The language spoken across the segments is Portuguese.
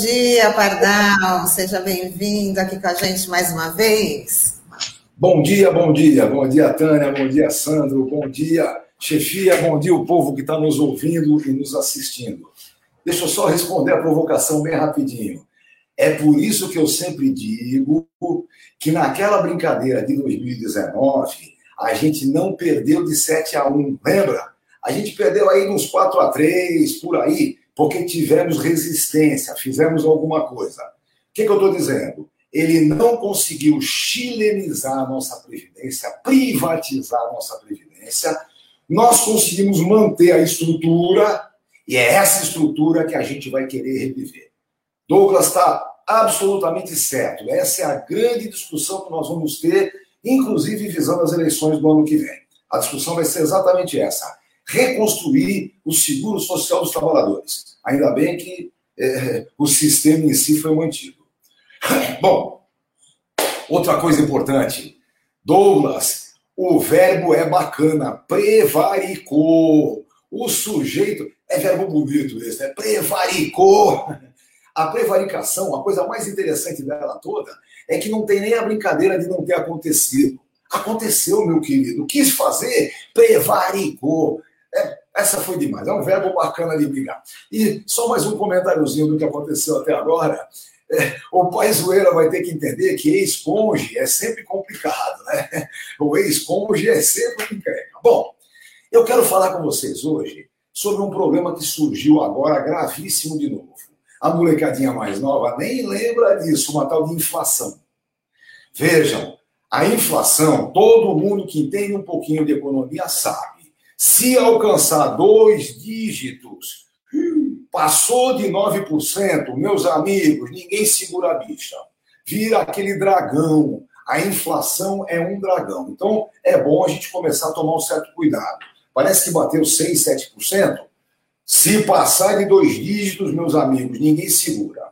Dia, Pardal. Seja bem-vindo aqui com a gente mais uma vez. Bom dia, bom dia. Bom dia, Tânia. Bom dia, Sandro. Bom dia, chefia. Bom dia, o povo que está nos ouvindo e nos assistindo. Deixa eu só responder a provocação bem rapidinho. É por isso que eu sempre digo que naquela brincadeira de 2019, a gente não perdeu de 7 a 1, lembra? A gente perdeu aí uns 4 a 3 por aí, porque tivemos resistência, fizemos alguma coisa. O que, que eu estou dizendo? Ele não conseguiu chilenizar a nossa Previdência, privatizar a nossa Previdência. Nós conseguimos manter a estrutura, e é essa estrutura que a gente vai querer reviver. Douglas está absolutamente certo. Essa é a grande discussão que nós vamos ter, inclusive visando as eleições do ano que vem. A discussão vai ser exatamente essa: reconstruir o seguro social dos trabalhadores. Ainda bem que é, o sistema em si foi mantido. Bom, outra coisa importante. Douglas, o verbo é bacana, prevaricou. O sujeito, é verbo bonito esse, né? Prevaricou. A prevaricação, a coisa mais interessante dela toda, é que não tem nem a brincadeira de não ter acontecido. Aconteceu, meu querido. Quis fazer, prevaricou. É, essa foi demais. É um verbo bacana de brigar. E só mais um comentáriozinho do que aconteceu até agora. É, o pai zoeira vai ter que entender que ex-conge é sempre complicado, né? O ex-conge é sempre encrenca. Bom, eu quero falar com vocês hoje sobre um problema que surgiu agora gravíssimo de novo. A molecadinha mais nova nem lembra disso, uma tal de inflação. Vejam, a inflação, todo mundo que entende um pouquinho de economia sabe. Se alcançar dois dígitos, passou de 9%, meus amigos, ninguém segura a bicha. Vira aquele dragão. A inflação é um dragão. Então, é bom a gente começar a tomar um certo cuidado. Parece que bateu 6, 7%. Se passar de dois dígitos, meus amigos, ninguém segura.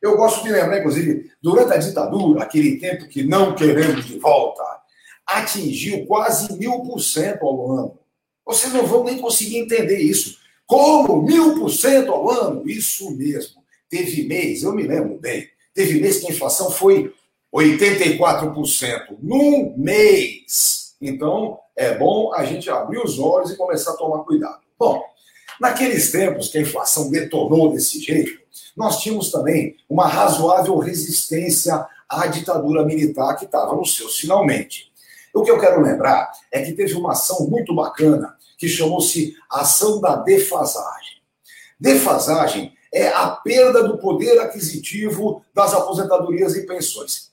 Eu gosto de lembrar, inclusive, durante a ditadura, aquele tempo que não queremos de volta, atingiu quase mil por cento ao ano. Vocês não vão nem conseguir entender isso. Como? Mil por cento ao ano? Isso mesmo. Teve mês, eu me lembro bem, teve mês que a inflação foi 84% num mês. Então, é bom a gente abrir os olhos e começar a tomar cuidado. Bom, Naqueles tempos que a inflação detonou desse jeito, nós tínhamos também uma razoável resistência à ditadura militar que estava nos seus finalmente. O que eu quero lembrar é que teve uma ação muito bacana que chamou-se Ação da Defasagem. Defasagem é a perda do poder aquisitivo das aposentadorias e pensões.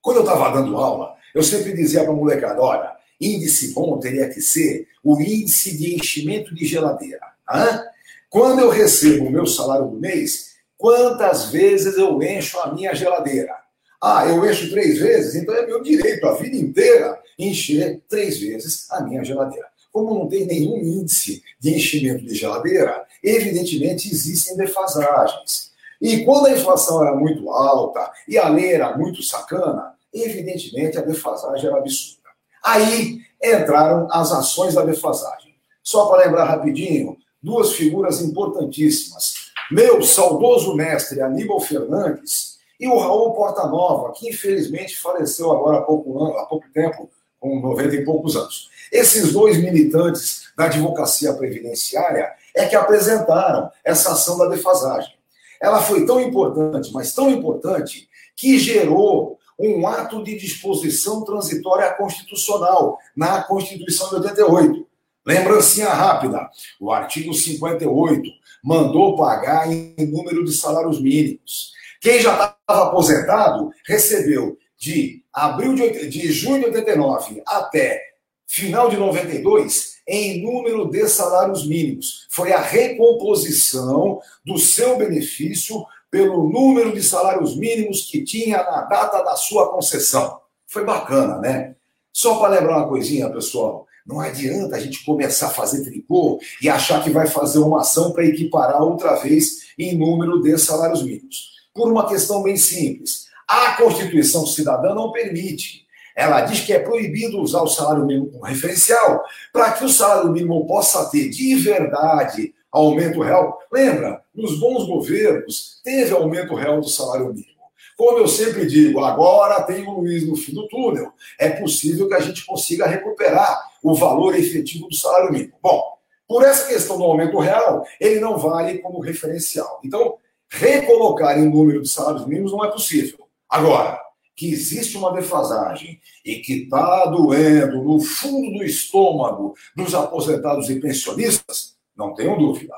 Quando eu estava dando aula, eu sempre dizia para a molecada: olha, índice bom teria que ser o índice de enchimento de geladeira. Hã? Quando eu recebo o meu salário do mês, quantas vezes eu encho a minha geladeira? Ah, eu encho três vezes, então é meu direito a vida inteira encher três vezes a minha geladeira. Como não tem nenhum índice de enchimento de geladeira, evidentemente existem defasagens. E quando a inflação era muito alta e a lei era muito sacana, evidentemente a defasagem era absurda. Aí entraram as ações da defasagem. Só para lembrar rapidinho, duas figuras importantíssimas. Meu saudoso mestre Aníbal Fernandes e o Raul Portanova, que infelizmente faleceu agora há pouco, há pouco tempo, com 90 e poucos anos. Esses dois militantes da advocacia previdenciária é que apresentaram essa ação da defasagem. Ela foi tão importante, mas tão importante, que gerou um ato de disposição transitória constitucional na Constituição de 88. Lembrancinha rápida: o artigo 58 mandou pagar em número de salários mínimos. Quem já estava aposentado recebeu de abril de, de junho de 89 até final de 92 em número de salários mínimos. Foi a recomposição do seu benefício pelo número de salários mínimos que tinha na data da sua concessão. Foi bacana, né? Só para lembrar uma coisinha, pessoal. Não adianta a gente começar a fazer tricô e achar que vai fazer uma ação para equiparar outra vez em número de salários mínimos. Por uma questão bem simples. A Constituição Cidadã não permite. Ela diz que é proibido usar o salário mínimo como referencial para que o salário mínimo possa ter de verdade aumento real. Lembra, nos bons governos, teve aumento real do salário mínimo. Como eu sempre digo, agora tem o Luiz no fim do túnel. É possível que a gente consiga recuperar o valor efetivo do salário mínimo. Bom, por essa questão do aumento real, ele não vale como referencial. Então, recolocar em número de salários mínimos não é possível. Agora, que existe uma defasagem e que está doendo no fundo do estômago dos aposentados e pensionistas, não tenho dúvida.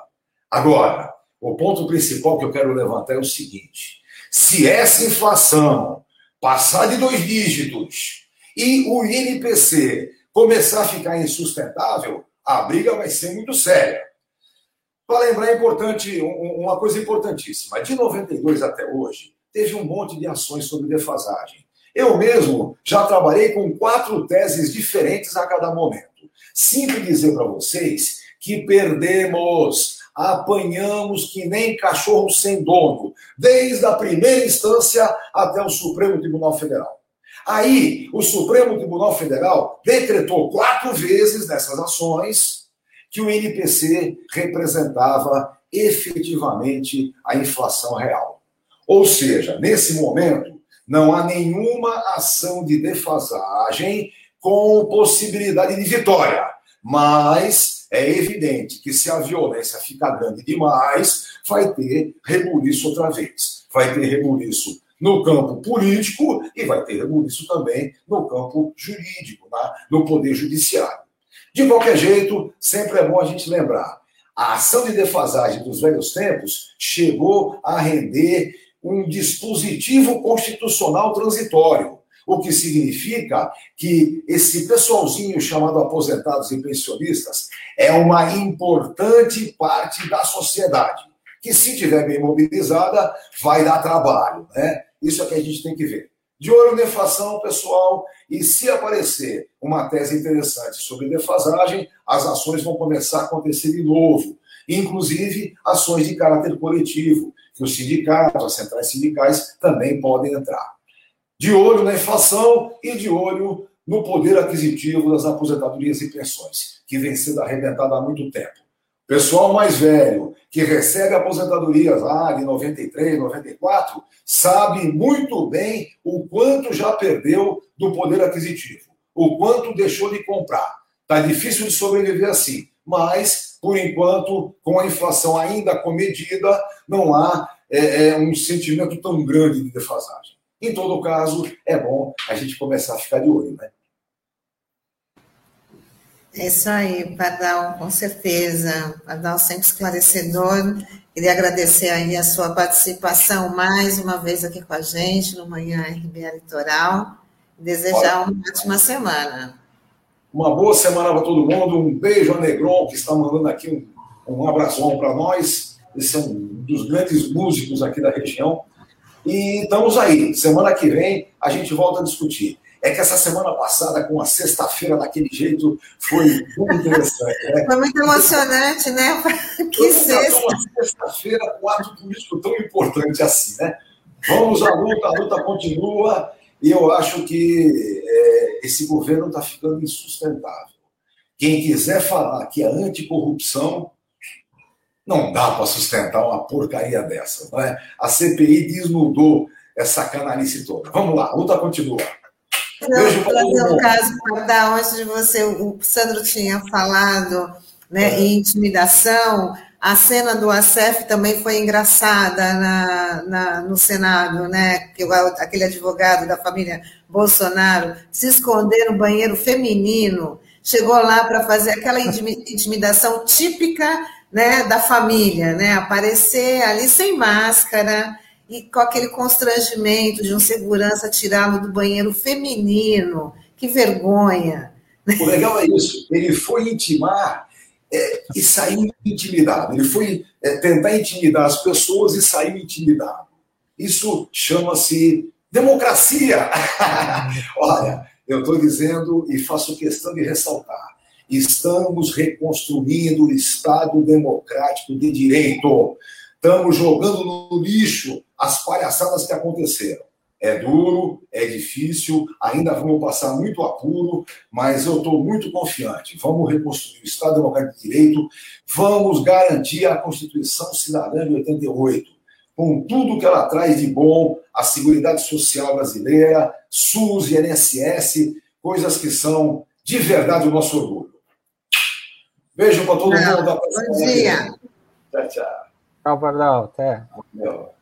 Agora, o ponto principal que eu quero levantar é o seguinte: se essa inflação passar de dois dígitos e o INPC começar a ficar insustentável, a briga vai ser muito séria. Para lembrar, é importante, uma coisa importantíssima: de 92 até hoje, teve um monte de ações sobre defasagem. Eu mesmo já trabalhei com quatro teses diferentes a cada momento. Sinto dizer para vocês que perdemos, apanhamos que nem cachorro sem dono, desde a primeira instância até o Supremo Tribunal Federal. Aí, o Supremo Tribunal Federal decretou quatro vezes nessas ações que o INPC representava efetivamente a inflação real. Ou seja, nesse momento, não há nenhuma ação de defasagem com possibilidade de vitória. Mas é evidente que se a violência ficar grande demais, vai ter rebuliço outra vez. Vai ter rebuliço no campo político e vai ter rebuliço também no campo jurídico, no poder judiciário. De qualquer jeito, sempre é bom a gente lembrar: a ação de defasagem dos velhos tempos chegou a render um dispositivo constitucional transitório, o que significa que esse pessoalzinho chamado aposentados e pensionistas é uma importante parte da sociedade, que se tiver bem mobilizada, vai dar trabalho, né? Isso é que a gente tem que ver. De olho inflação, pessoal, e se aparecer uma tese interessante sobre defasagem, as ações vão começar a acontecer de novo, inclusive ações de caráter coletivo, que os sindicatos, as centrais sindicais também podem entrar. De olho na inflação e de olho no poder aquisitivo das aposentadorias e pensões, que vem sendo arrebentado há muito tempo. Pessoal mais velho, que recebe aposentadorias lá de 93, 94, sabe muito bem o quanto já perdeu do poder aquisitivo, o quanto deixou de comprar. Está difícil de sobreviver assim, mas por enquanto, com a inflação ainda comedida, não há é, é, um sentimento tão grande de defasagem. Em todo caso, é bom a gente começar a ficar de olho, né? É isso aí, Pardal, com certeza. Pardal sempre esclarecedor. Queria agradecer aí a sua participação mais uma vez aqui com a gente no Manhã RBA Litoral. Desejar Olha. uma ótima semana. Uma boa semana para todo mundo. Um beijo a Negron, que está mandando aqui um, um abração para nós. Esse é um dos grandes músicos aqui da região. E estamos aí. Semana que vem a gente volta a discutir. É que essa semana passada, com a sexta-feira daquele jeito, foi muito interessante. Né? Foi muito emocionante, né? Que sexta. Uma sexta-feira com ato político tão importante assim, né? Vamos à luta, a luta continua. E eu acho que é, esse governo está ficando insustentável. Quem quiser falar que é anticorrupção, não dá para sustentar uma porcaria dessa. Não é? A CPI desnudou essa canalice toda. Vamos lá, a luta continua. Não, trazer um caso para dar, antes de você, o Sandro tinha falado né, é. em intimidação, a cena do ACF também foi engraçada na, na, no Senado, né? Que aquele advogado da família Bolsonaro se esconder no banheiro feminino, chegou lá para fazer aquela intimidação típica né, da família, né? Aparecer ali sem máscara e com aquele constrangimento de um segurança tirá-lo do banheiro feminino. Que vergonha! O legal é isso. Ele foi intimar é, e saiu intimidado. Ele foi é, tentar intimidar as pessoas e saiu intimidado. Isso chama-se democracia. Olha, eu estou dizendo e faço questão de ressaltar: estamos reconstruindo o Estado democrático de direito. Estamos jogando no lixo as palhaçadas que aconteceram. É duro, é difícil, ainda vamos passar muito apuro, mas eu estou muito confiante. Vamos reconstruir o Estado Democrático de Direito, vamos garantir a Constituição Cidadã de 88, com tudo que ela traz de bom, a Seguridade Social brasileira, SUS e INSS, coisas que são de verdade o nosso orgulho. Beijo para todo mundo. Bom dia. Tchau, tchau. Tchau, Pardal. Até. Meu.